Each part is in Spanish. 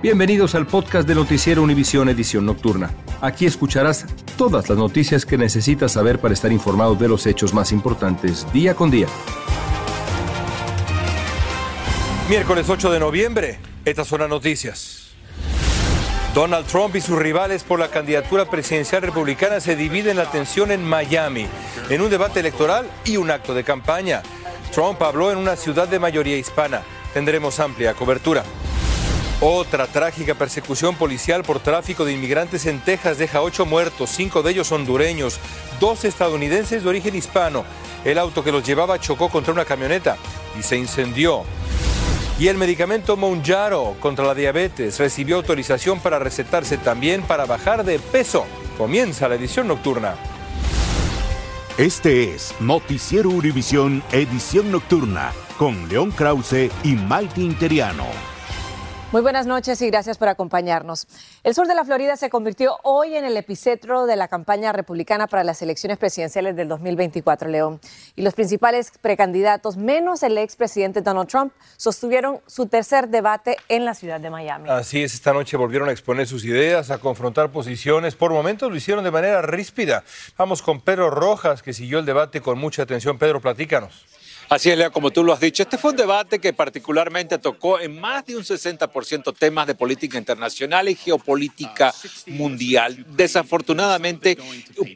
Bienvenidos al podcast de Noticiero Univisión Edición Nocturna. Aquí escucharás todas las noticias que necesitas saber para estar informado de los hechos más importantes día con día. Miércoles 8 de noviembre, estas son las noticias. Donald Trump y sus rivales por la candidatura presidencial republicana se dividen la atención en Miami, en un debate electoral y un acto de campaña. Trump habló en una ciudad de mayoría hispana. Tendremos amplia cobertura. Otra trágica persecución policial por tráfico de inmigrantes en Texas deja ocho muertos, cinco de ellos hondureños, dos estadounidenses de origen hispano. El auto que los llevaba chocó contra una camioneta y se incendió. Y el medicamento Monjaro contra la diabetes recibió autorización para recetarse también para bajar de peso. Comienza la edición nocturna. Este es Noticiero Univisión Edición Nocturna con León Krause y Maite Interiano. Muy buenas noches y gracias por acompañarnos. El sur de la Florida se convirtió hoy en el epicentro de la campaña republicana para las elecciones presidenciales del 2024, León. Y los principales precandidatos, menos el expresidente Donald Trump, sostuvieron su tercer debate en la ciudad de Miami. Así es, esta noche volvieron a exponer sus ideas, a confrontar posiciones. Por momentos lo hicieron de manera ríspida. Vamos con Pedro Rojas, que siguió el debate con mucha atención. Pedro, platícanos. Así es, Leo, como tú lo has dicho, este fue un debate que particularmente tocó en más de un 60% temas de política internacional y geopolítica mundial. Desafortunadamente,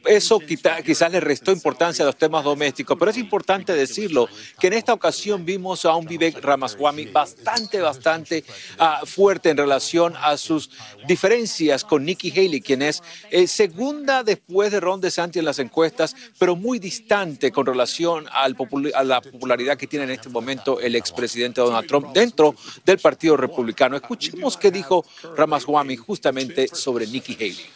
eso quizás le restó importancia a los temas domésticos, pero es importante decirlo, que en esta ocasión vimos a un Vivek Ramaswamy bastante, bastante uh, fuerte en relación a sus diferencias con Nikki Haley, quien es eh, segunda después de Ron DeSantis en las encuestas, pero muy distante con relación al a la que tiene en este momento el expresidente Donald Trump dentro del Partido Republicano. Escuchemos qué dijo Ramaswamy justamente sobre Nikki Haley.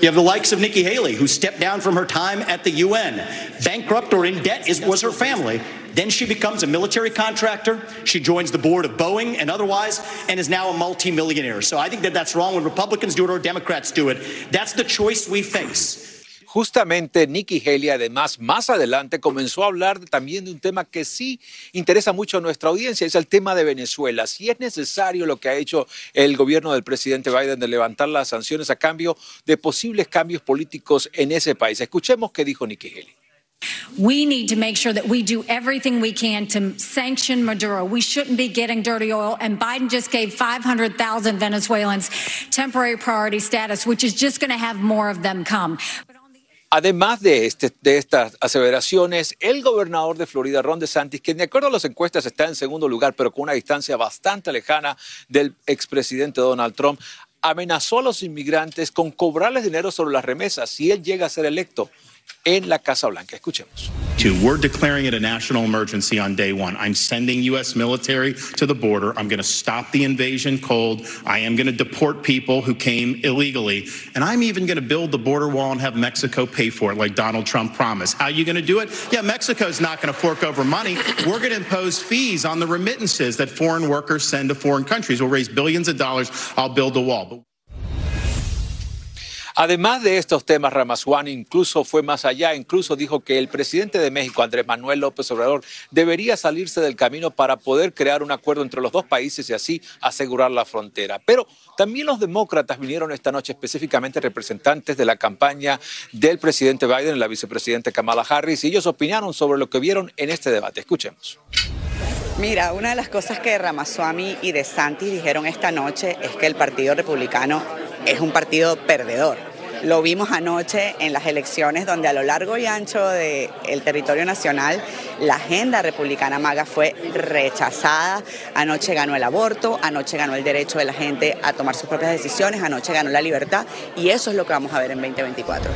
You have the likes of Nikki Haley, who stepped down from her time at the UN. Bankrupt or in debt is, was her family. Then she becomes a military contractor. She joins the board of Boeing and otherwise, and is now a multimillionaire. So I think that that's wrong when Republicans do it or Democrats do it. That's the choice we face. Justamente Nikki Haley, además, más adelante comenzó a hablar también de un tema que sí interesa mucho a nuestra audiencia, es el tema de Venezuela. Si es necesario lo que ha hecho el gobierno del presidente Biden de levantar las sanciones a cambio de posibles cambios políticos en ese país. Escuchemos qué dijo Nikki Haley. We need to make sure that we do everything we can to sanction Maduro. We shouldn't be getting dirty oil. And Biden just gave 500,000 Venezuelans temporary priority status, which is just going to have more of them come. Además de, este, de estas aseveraciones, el gobernador de Florida, Ron DeSantis, quien de acuerdo a las encuestas está en segundo lugar, pero con una distancia bastante lejana del expresidente Donald Trump, amenazó a los inmigrantes con cobrarles dinero sobre las remesas si él llega a ser electo en la Casa Blanca. Escuchemos. Two, we're declaring it a national emergency on day one. I'm sending U.S. military to the border. I'm going to stop the invasion cold. I am going to deport people who came illegally. And I'm even going to build the border wall and have Mexico pay for it like Donald Trump promised. How are you going to do it? Yeah, Mexico's not going to fork over money. We're going to impose fees on the remittances that foreign workers send to foreign countries. We'll raise billions of dollars. I'll build a wall. Además de estos temas, Ramaswamy incluso fue más allá, incluso dijo que el presidente de México, Andrés Manuel López Obrador, debería salirse del camino para poder crear un acuerdo entre los dos países y así asegurar la frontera. Pero también los demócratas vinieron esta noche, específicamente representantes de la campaña del presidente Biden y la vicepresidenta Kamala Harris, y ellos opinaron sobre lo que vieron en este debate. Escuchemos. Mira, una de las cosas que Ramaswamy y De Santis dijeron esta noche es que el Partido Republicano es un partido perdedor. Lo vimos anoche en las elecciones donde a lo largo y ancho del territorio nacional la agenda republicana maga fue rechazada. Anoche ganó el aborto, anoche ganó el derecho de la gente a tomar sus propias decisiones, anoche ganó la libertad y eso es lo que vamos a ver en 2024.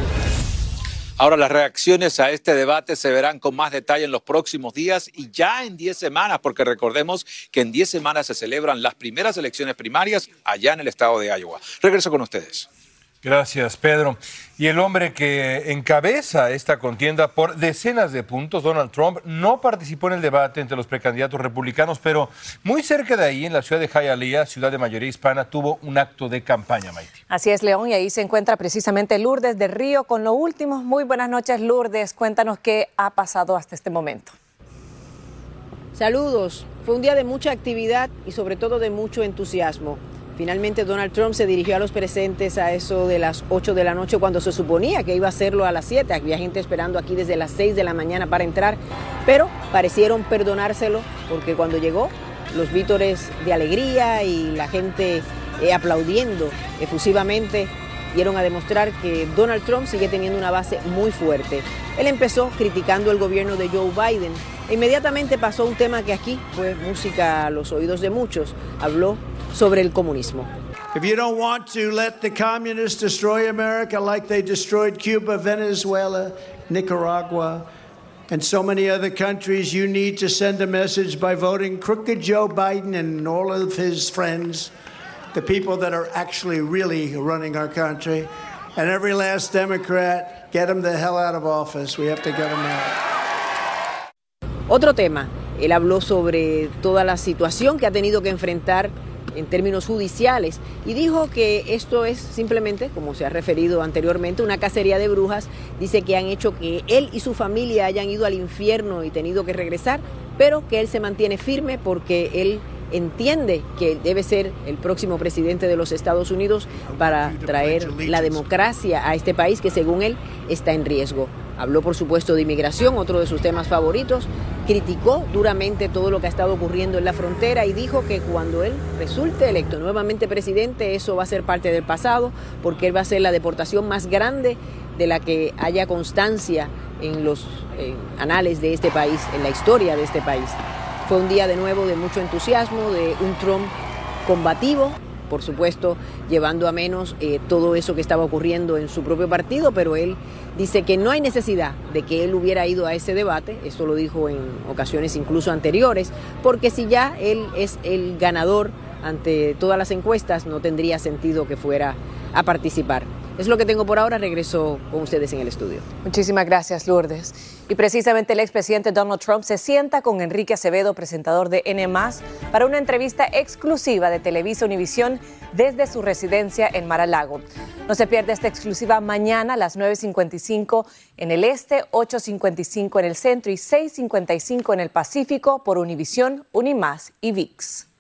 Ahora las reacciones a este debate se verán con más detalle en los próximos días y ya en 10 semanas, porque recordemos que en 10 semanas se celebran las primeras elecciones primarias allá en el estado de Iowa. Regreso con ustedes. Gracias, Pedro. Y el hombre que encabeza esta contienda por decenas de puntos, Donald Trump, no participó en el debate entre los precandidatos republicanos, pero muy cerca de ahí, en la ciudad de Hialeah, ciudad de mayoría hispana, tuvo un acto de campaña, Maite. Así es, León, y ahí se encuentra precisamente Lourdes de Río con lo último. Muy buenas noches, Lourdes. Cuéntanos qué ha pasado hasta este momento. Saludos. Fue un día de mucha actividad y sobre todo de mucho entusiasmo. Finalmente Donald Trump se dirigió a los presentes a eso de las 8 de la noche cuando se suponía que iba a hacerlo a las 7. Había gente esperando aquí desde las 6 de la mañana para entrar, pero parecieron perdonárselo porque cuando llegó los vítores de alegría y la gente eh, aplaudiendo efusivamente dieron a demostrar que Donald Trump sigue teniendo una base muy fuerte. Él empezó criticando el gobierno de Joe Biden. Inmediatamente pasó un tema que aquí fue música a los oídos de muchos. Habló sobre el comunismo. If you don't want to let the communists destroy America like they destroyed Cuba, Venezuela, Nicaragua, and so many other countries, you need to send a message by voting crooked Joe Biden and all of his friends, the people that are actually really running our country. And every last Democrat, get them the hell out of office. We have to get them out. Otro tema, él habló sobre toda la situación que ha tenido que enfrentar en términos judiciales y dijo que esto es simplemente, como se ha referido anteriormente, una cacería de brujas. Dice que han hecho que él y su familia hayan ido al infierno y tenido que regresar, pero que él se mantiene firme porque él entiende que debe ser el próximo presidente de los Estados Unidos para traer la democracia a este país que según él está en riesgo. Habló por supuesto de inmigración, otro de sus temas favoritos, criticó duramente todo lo que ha estado ocurriendo en la frontera y dijo que cuando él resulte electo nuevamente presidente, eso va a ser parte del pasado, porque él va a ser la deportación más grande de la que haya constancia en los anales de este país, en la historia de este país. Fue un día de nuevo de mucho entusiasmo, de un Trump combativo, por supuesto, llevando a menos eh, todo eso que estaba ocurriendo en su propio partido, pero él dice que no hay necesidad de que él hubiera ido a ese debate, esto lo dijo en ocasiones incluso anteriores, porque si ya él es el ganador ante todas las encuestas, no tendría sentido que fuera a participar. Es lo que tengo por ahora. Regreso con ustedes en el estudio. Muchísimas gracias, Lourdes. Y precisamente el expresidente Donald Trump se sienta con Enrique Acevedo, presentador de N, para una entrevista exclusiva de Televisa Univisión desde su residencia en Mar-a-Lago. No se pierda esta exclusiva mañana a las 9.55 en el este, 8.55 en el centro y 6.55 en el Pacífico por Univisión, Unimás y VIX.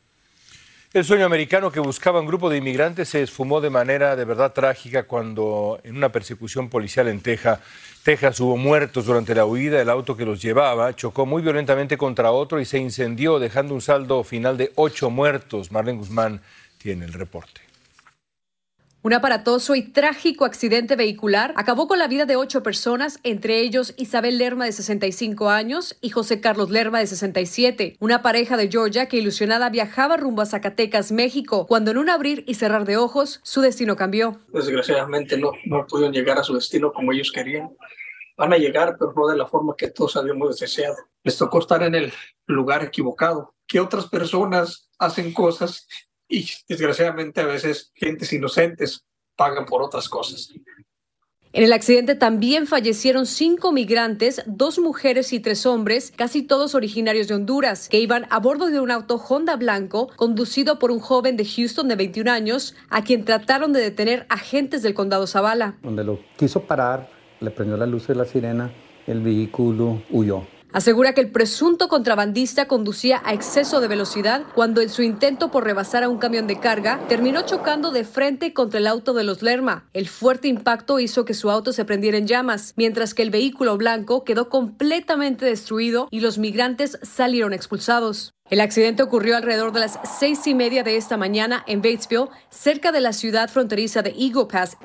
El sueño americano que buscaba un grupo de inmigrantes se esfumó de manera de verdad trágica cuando en una persecución policial en Texas, hubo muertos durante la huida. El auto que los llevaba chocó muy violentamente contra otro y se incendió, dejando un saldo final de ocho muertos. Marlene Guzmán tiene el reporte. Un aparatoso y trágico accidente vehicular acabó con la vida de ocho personas, entre ellos Isabel Lerma de 65 años y José Carlos Lerma de 67, una pareja de Georgia que ilusionada viajaba rumbo a Zacatecas, México, cuando en un abrir y cerrar de ojos su destino cambió. Desgraciadamente no, no pudieron llegar a su destino como ellos querían. Van a llegar, pero no de la forma que todos habíamos deseado. Les tocó estar en el lugar equivocado. Que otras personas hacen cosas y desgraciadamente a veces gentes inocentes pagan por otras cosas. En el accidente también fallecieron cinco migrantes, dos mujeres y tres hombres, casi todos originarios de Honduras, que iban a bordo de un auto Honda blanco conducido por un joven de Houston de 21 años, a quien trataron de detener agentes del condado Zavala. Donde lo quiso parar, le prendió la luz de la sirena, el vehículo huyó. Asegura que el presunto contrabandista conducía a exceso de velocidad cuando en su intento por rebasar a un camión de carga terminó chocando de frente contra el auto de los Lerma. El fuerte impacto hizo que su auto se prendiera en llamas, mientras que el vehículo blanco quedó completamente destruido y los migrantes salieron expulsados. El accidente ocurrió alrededor de las seis y media de esta mañana en Batesville, cerca de la ciudad fronteriza de Eagle Pass.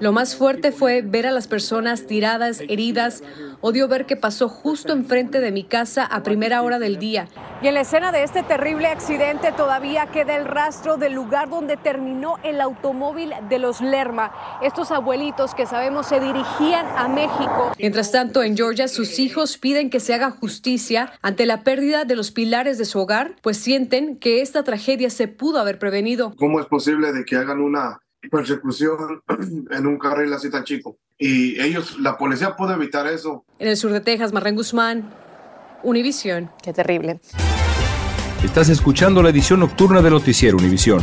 Lo más fuerte fue ver a las personas tiradas, heridas. Odio ver que pasó justo enfrente de mi casa a primera hora del día. Y en la escena de este terrible accidente todavía queda el rastro del lugar donde terminó el automóvil de los Lerma. Estos abuelitos que sabemos se dirigían a México. Mientras tanto, en Georgia, sus hijos piden que se haga justicia ante la pérdida de los pilares de su hogar, pues sienten que esta tragedia se pudo haber prevenido. ¿Cómo es posible de que hagan una persecución en un carril así tan chico? Y ellos, la policía puede evitar eso. En el sur de Texas, Marren Guzmán, Univisión. Qué terrible. Estás escuchando la edición nocturna de Noticiero Univisión.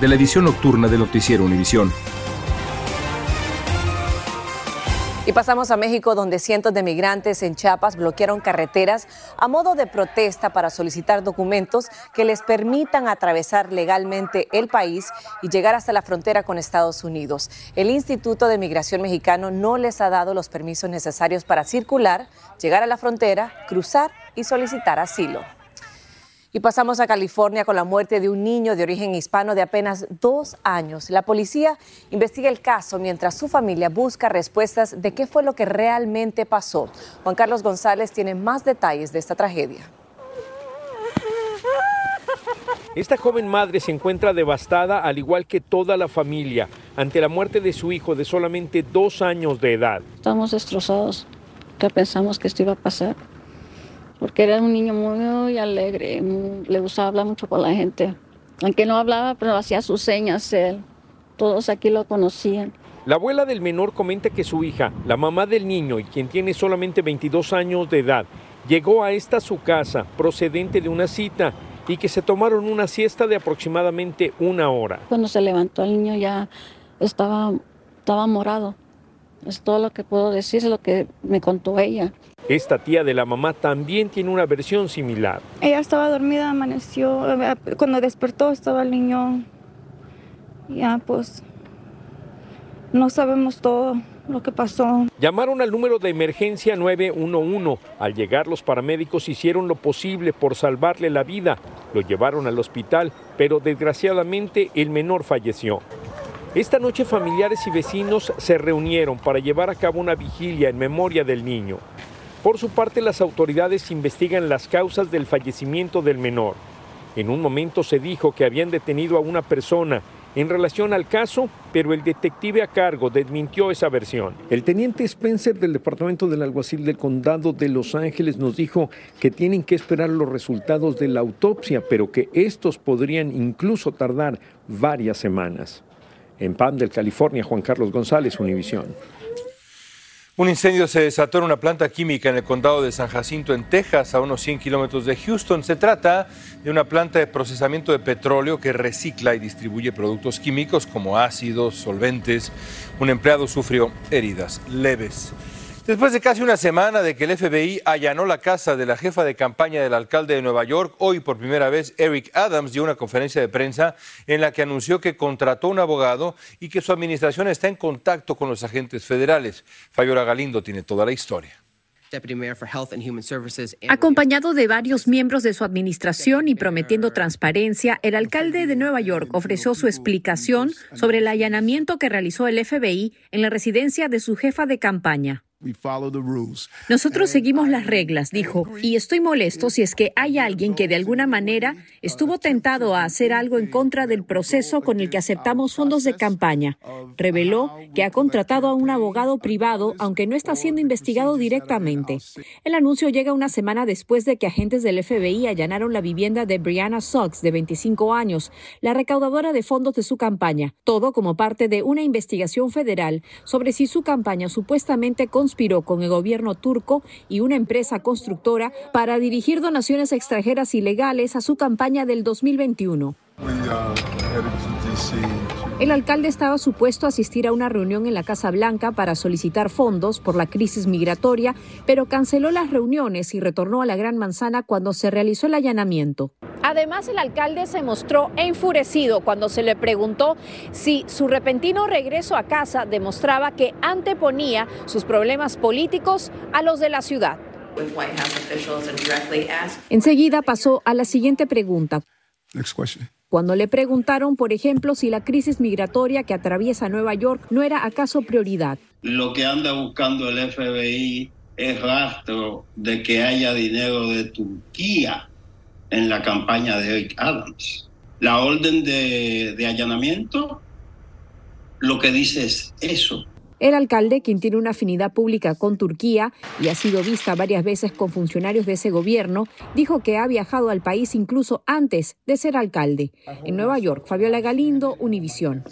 de la edición nocturna de Noticiero Univisión. Y pasamos a México, donde cientos de migrantes en Chiapas bloquearon carreteras a modo de protesta para solicitar documentos que les permitan atravesar legalmente el país y llegar hasta la frontera con Estados Unidos. El Instituto de Migración Mexicano no les ha dado los permisos necesarios para circular, llegar a la frontera, cruzar y solicitar asilo. Y pasamos a California con la muerte de un niño de origen hispano de apenas dos años. La policía investiga el caso mientras su familia busca respuestas de qué fue lo que realmente pasó. Juan Carlos González tiene más detalles de esta tragedia. Esta joven madre se encuentra devastada, al igual que toda la familia, ante la muerte de su hijo de solamente dos años de edad. Estamos destrozados. que pensamos que esto iba a pasar? Porque era un niño muy, alegre, le gustaba hablar mucho con la gente. Aunque no hablaba, pero hacía sus señas él. Todos aquí lo conocían. La abuela del menor comenta que su hija, la mamá del niño y quien tiene solamente 22 años de edad, llegó a esta su casa procedente de una cita y que se tomaron una siesta de aproximadamente una hora. Cuando se levantó el niño ya estaba, estaba morado. Es todo lo que puedo decir, es lo que me contó ella. Esta tía de la mamá también tiene una versión similar. Ella estaba dormida, amaneció, eh, cuando despertó estaba el niño, ya pues no sabemos todo lo que pasó. Llamaron al número de emergencia 911. Al llegar los paramédicos hicieron lo posible por salvarle la vida. Lo llevaron al hospital, pero desgraciadamente el menor falleció. Esta noche familiares y vecinos se reunieron para llevar a cabo una vigilia en memoria del niño. Por su parte, las autoridades investigan las causas del fallecimiento del menor. En un momento se dijo que habían detenido a una persona en relación al caso, pero el detective a cargo desmintió esa versión. El teniente Spencer del Departamento del Alguacil del Condado de Los Ángeles nos dijo que tienen que esperar los resultados de la autopsia, pero que estos podrían incluso tardar varias semanas. En Pandel, California, Juan Carlos González, Univisión. Un incendio se desató en una planta química en el condado de San Jacinto, en Texas, a unos 100 kilómetros de Houston. Se trata de una planta de procesamiento de petróleo que recicla y distribuye productos químicos como ácidos, solventes. Un empleado sufrió heridas leves. Después de casi una semana de que el FBI allanó la casa de la jefa de campaña del alcalde de Nueva York, hoy por primera vez Eric Adams dio una conferencia de prensa en la que anunció que contrató un abogado y que su administración está en contacto con los agentes federales. Fayora Galindo tiene toda la historia. Acompañado de varios miembros de su administración y prometiendo transparencia, el alcalde de Nueva York ofreció su explicación sobre el allanamiento que realizó el FBI en la residencia de su jefa de campaña. Nosotros seguimos las reglas, dijo, y estoy molesto si es que hay alguien que de alguna manera estuvo tentado a hacer algo en contra del proceso con el que aceptamos fondos de campaña. Reveló que ha contratado a un abogado privado, aunque no está siendo investigado directamente. El anuncio llega una semana después de que agentes del FBI allanaron la vivienda de Brianna Sox, de 25 años, la recaudadora de fondos de su campaña, todo como parte de una investigación federal sobre si su campaña supuestamente conspiró con el gobierno turco y una empresa constructora para dirigir donaciones extranjeras ilegales a su campaña del 2021. El alcalde estaba supuesto a asistir a una reunión en la Casa Blanca para solicitar fondos por la crisis migratoria, pero canceló las reuniones y retornó a la Gran Manzana cuando se realizó el allanamiento. Además, el alcalde se mostró enfurecido cuando se le preguntó si su repentino regreso a casa demostraba que anteponía sus problemas políticos a los de la ciudad. Enseguida pasó a la siguiente pregunta. Cuando le preguntaron, por ejemplo, si la crisis migratoria que atraviesa Nueva York no era acaso prioridad. Lo que anda buscando el FBI es rastro de que haya dinero de Turquía en la campaña de Eric Adams. La orden de, de allanamiento lo que dice es eso. El alcalde, quien tiene una afinidad pública con Turquía y ha sido vista varias veces con funcionarios de ese gobierno, dijo que ha viajado al país incluso antes de ser alcalde. En Nueva York, Fabiola Galindo, Univisión.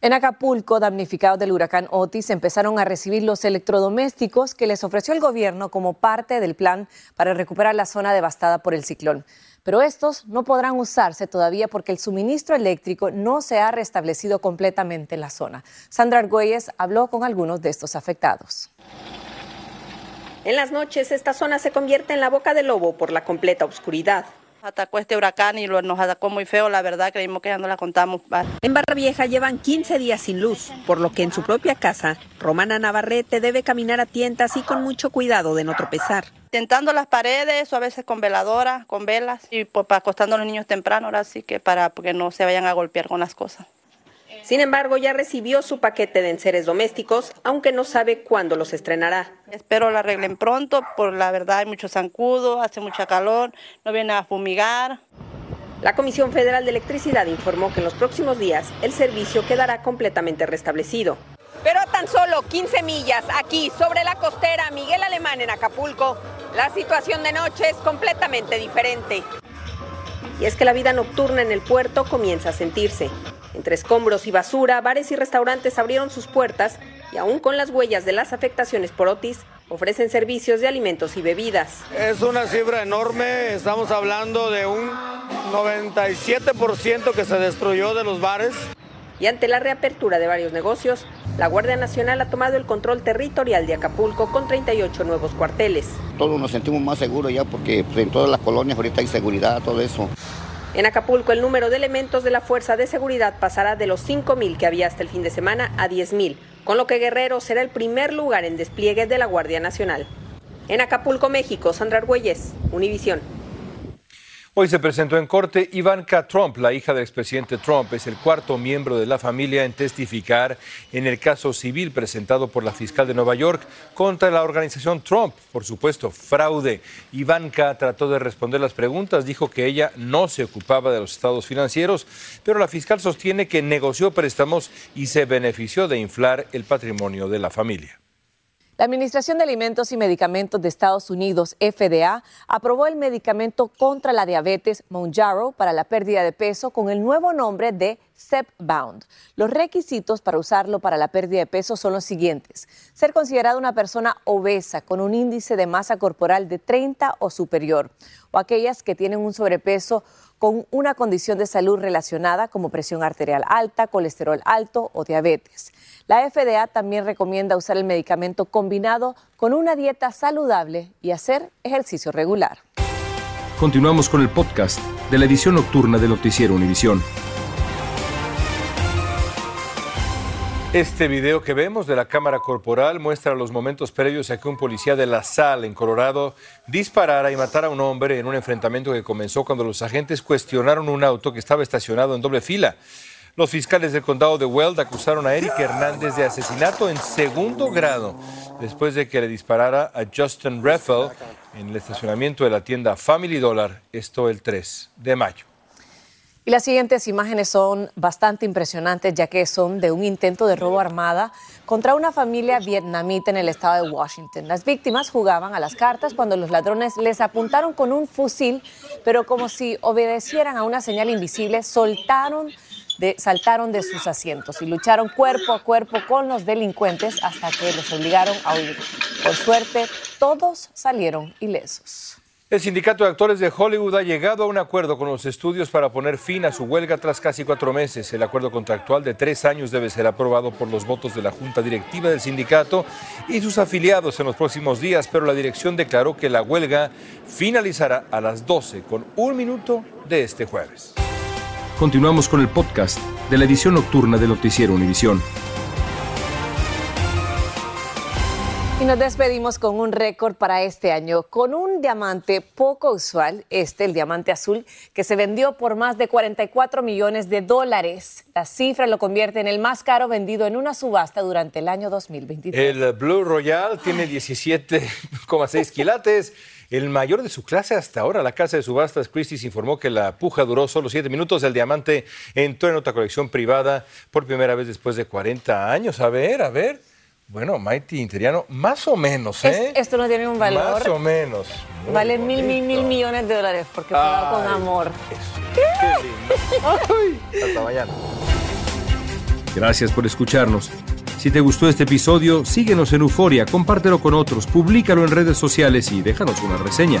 En Acapulco, damnificados del huracán Otis empezaron a recibir los electrodomésticos que les ofreció el gobierno como parte del plan para recuperar la zona devastada por el ciclón pero estos no podrán usarse todavía porque el suministro eléctrico no se ha restablecido completamente en la zona. Sandra Argüelles habló con algunos de estos afectados. En las noches, esta zona se convierte en la boca del lobo por la completa oscuridad. Atacó este huracán y nos atacó muy feo, la verdad, creímos que ya no la contamos. En Barra Vieja llevan 15 días sin luz, por lo que en su propia casa, Romana Navarrete debe caminar a tientas y con mucho cuidado de no tropezar. Tentando las paredes o a veces con veladoras, con velas y pues, acostando a los niños temprano, ahora sí que para que no se vayan a golpear con las cosas. Sin embargo, ya recibió su paquete de enseres domésticos, aunque no sabe cuándo los estrenará. Espero lo arreglen pronto, por la verdad hay mucho zancudo, hace mucha calor, no viene a fumigar. La Comisión Federal de Electricidad informó que en los próximos días el servicio quedará completamente restablecido. Pero a tan solo 15 millas aquí sobre la costera Miguel Alemán en Acapulco, la situación de noche es completamente diferente. Y es que la vida nocturna en el puerto comienza a sentirse. Entre escombros y basura, bares y restaurantes abrieron sus puertas y aún con las huellas de las afectaciones por Otis, ofrecen servicios de alimentos y bebidas. Es una cifra enorme, estamos hablando de un 97% que se destruyó de los bares. Y ante la reapertura de varios negocios, la Guardia Nacional ha tomado el control territorial de Acapulco con 38 nuevos cuarteles. Todos nos sentimos más seguros ya porque pues, en todas las colonias ahorita hay seguridad, todo eso. En Acapulco, el número de elementos de la Fuerza de Seguridad pasará de los 5.000 que había hasta el fin de semana a 10.000, con lo que Guerrero será el primer lugar en despliegue de la Guardia Nacional. En Acapulco, México, Sandra Argüelles, Univisión. Hoy se presentó en corte Ivanka Trump, la hija del expresidente Trump. Es el cuarto miembro de la familia en testificar en el caso civil presentado por la fiscal de Nueva York contra la organización Trump. Por supuesto, fraude. Ivanka trató de responder las preguntas, dijo que ella no se ocupaba de los estados financieros, pero la fiscal sostiene que negoció préstamos y se benefició de inflar el patrimonio de la familia. La Administración de Alimentos y Medicamentos de Estados Unidos, FDA, aprobó el medicamento contra la diabetes Mounjaro para la pérdida de peso con el nuevo nombre de Zepbound. Los requisitos para usarlo para la pérdida de peso son los siguientes. Ser considerada una persona obesa con un índice de masa corporal de 30 o superior, o aquellas que tienen un sobrepeso con una condición de salud relacionada como presión arterial alta, colesterol alto o diabetes. La FDA también recomienda usar el medicamento combinado con una dieta saludable y hacer ejercicio regular. Continuamos con el podcast de la edición nocturna de Noticiero Univisión. Este video que vemos de la cámara corporal muestra los momentos previos a que un policía de La Salle, en Colorado, disparara y matara a un hombre en un enfrentamiento que comenzó cuando los agentes cuestionaron un auto que estaba estacionado en doble fila. Los fiscales del condado de Weld acusaron a Eric Hernández de asesinato en segundo grado después de que le disparara a Justin Reffel en el estacionamiento de la tienda Family Dollar, esto el 3 de mayo. Y las siguientes imágenes son bastante impresionantes ya que son de un intento de robo armada contra una familia vietnamita en el estado de Washington. Las víctimas jugaban a las cartas cuando los ladrones les apuntaron con un fusil, pero como si obedecieran a una señal invisible, soltaron de, saltaron de sus asientos y lucharon cuerpo a cuerpo con los delincuentes hasta que los obligaron a huir. Por suerte, todos salieron ilesos. El sindicato de actores de Hollywood ha llegado a un acuerdo con los estudios para poner fin a su huelga tras casi cuatro meses. El acuerdo contractual de tres años debe ser aprobado por los votos de la junta directiva del sindicato y sus afiliados en los próximos días, pero la dirección declaró que la huelga finalizará a las 12 con un minuto de este jueves. Continuamos con el podcast de la edición nocturna de Noticiero Univisión. Y nos despedimos con un récord para este año, con un diamante poco usual, este, el diamante azul, que se vendió por más de 44 millones de dólares. La cifra lo convierte en el más caro vendido en una subasta durante el año 2023. El Blue Royal tiene 17,6 quilates. El mayor de su clase hasta ahora, la casa de subastas Christie's informó que la puja duró solo siete minutos. El diamante entró en otra colección privada por primera vez después de 40 años. A ver, a ver. Bueno, Mighty Interiano, más o menos, ¿eh? Es- esto no tiene un valor. Más o menos. Muy Vale mil, mil, mil millones de dólares porque fue dado con Ay, amor. Hasta mañana. Gracias por escucharnos. Si te gustó este episodio, síguenos en Euforia, compártelo con otros, públicalo en redes sociales y déjanos una reseña.